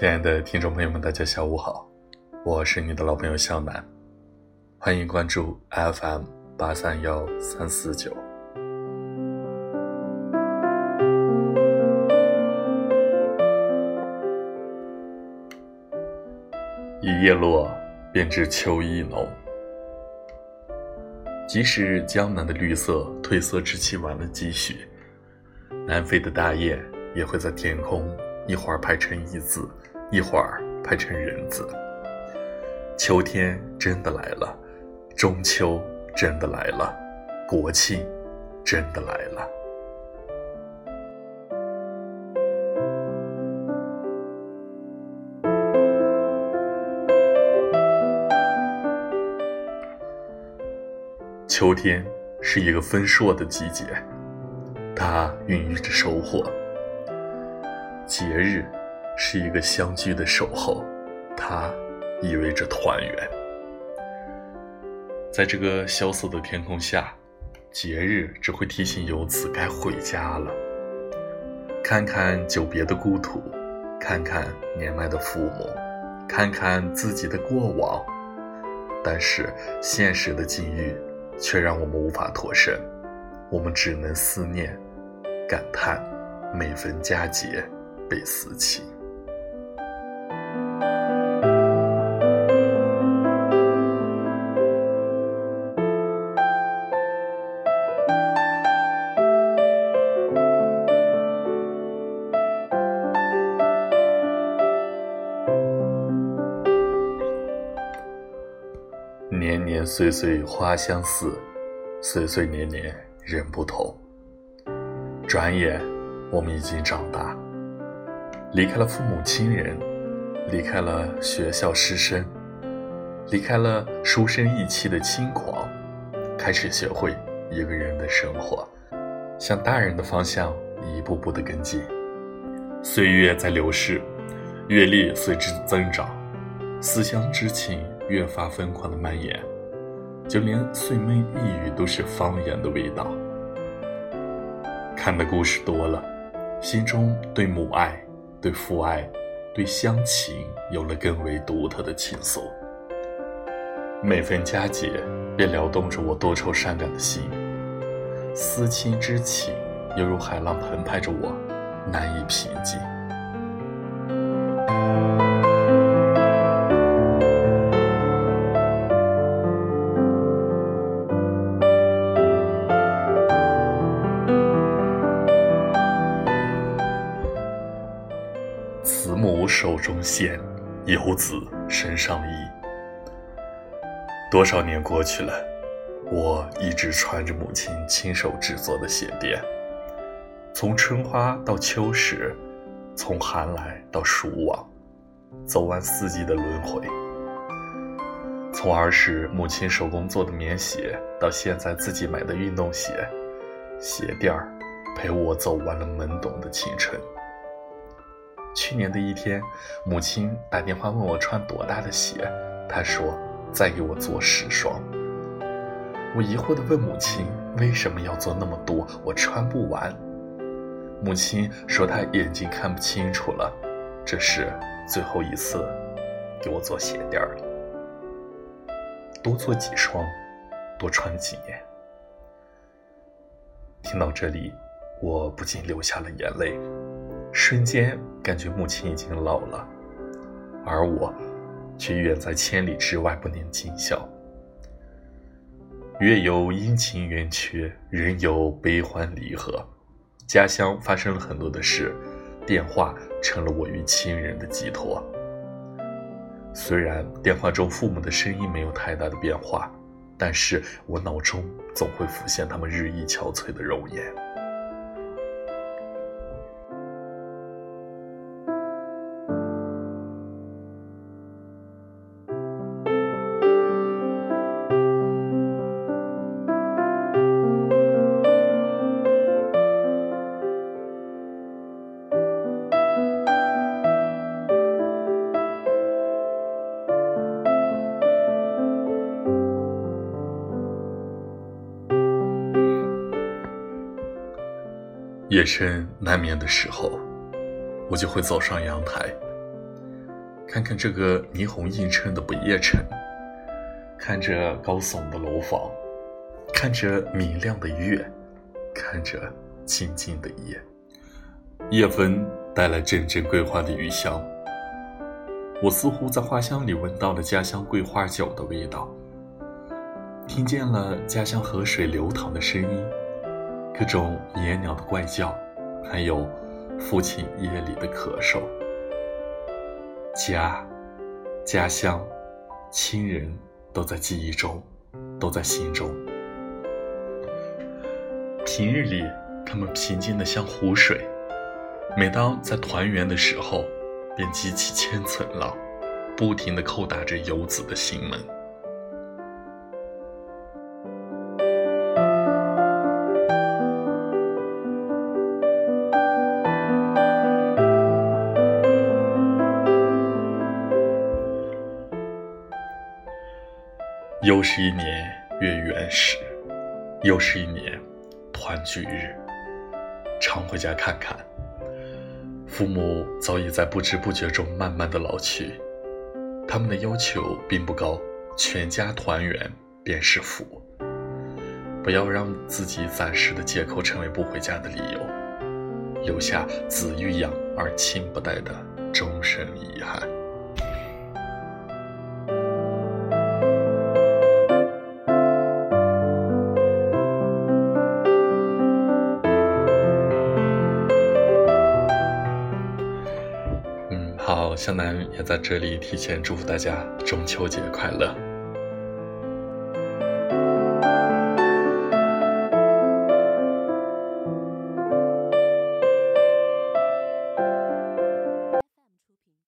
亲爱的听众朋友们，大家下午好，我是你的老朋友向南，欢迎关注 FM 八三幺三四九。一叶落，便知秋意浓。即使江南的绿色褪色至起晚了几许，南飞的大雁也会在天空一会儿排成一字，一会儿拍成人字。秋天真的来了，中秋真的来了，国庆真的来了。秋天是一个丰硕的季节，它孕育着收获；节日是一个相聚的守候，它意味着团圆。在这个萧瑟的天空下，节日只会提醒游子该回家了。看看久别的故土，看看年迈的父母，看看自己的过往，但是现实的境遇。却让我们无法脱身，我们只能思念、感叹，每逢佳节倍思亲。年年岁岁花相似，岁岁年年人不同。转眼，我们已经长大，离开了父母亲人，离开了学校师生，离开了书生意气的轻狂，开始学会一个人的生活，向大人的方向一步步的跟进。岁月在流逝，阅历随之增长，思乡之情。越发疯狂的蔓延，就连碎闷一语都是方言的味道。看的故事多了，心中对母爱、对父爱、对乡情有了更为独特的情愫。每逢佳节，便撩动着我多愁善感的心，思亲之情犹如海浪澎湃着我，难以平静。手中线，游子身上衣。多少年过去了，我一直穿着母亲亲手制作的鞋垫，从春花到秋实，从寒来到暑往，走完四季的轮回。从儿时母亲手工做的棉鞋，到现在自己买的运动鞋，鞋垫儿陪我走完了懵懂的青春。去年的一天，母亲打电话问我穿多大的鞋，她说再给我做十双。我疑惑地问母亲为什么要做那么多，我穿不完。母亲说她眼睛看不清楚了，这是最后一次给我做鞋垫了。多做几双，多穿几年。听到这里，我不禁流下了眼泪。瞬间感觉母亲已经老了，而我却远在千里之外，不能尽孝。月有阴晴圆缺，人有悲欢离合，家乡发生了很多的事，电话成了我与亲人的寄托。虽然电话中父母的声音没有太大的变化，但是我脑中总会浮现他们日益憔悴的容颜。夜深难眠的时候，我就会走上阳台，看看这个霓虹映衬的不夜城，看着高耸的楼房，看着明亮的月，看着静静的夜。夜风带来阵阵桂花的余香，我似乎在花香里闻到了家乡桂花酒的味道，听见了家乡河水流淌的声音，各种野鸟的怪叫，还有父亲夜里的咳嗽。家，家乡，亲人都在记忆中，都在心中。平日里，他们平静的像湖水；每当在团圆的时候，便激起千层浪，不停的叩打着游子的心门。又是一年月圆时，又是一年团聚日。常回家看看，父母早已在不知不觉中慢慢的老去。他们的要求并不高，全家团圆便是福。不要让自己暂时的借口成为不回家的理由，留下子欲养而亲不待的终身遗憾。向南也在这里提前祝福大家中秋节快乐。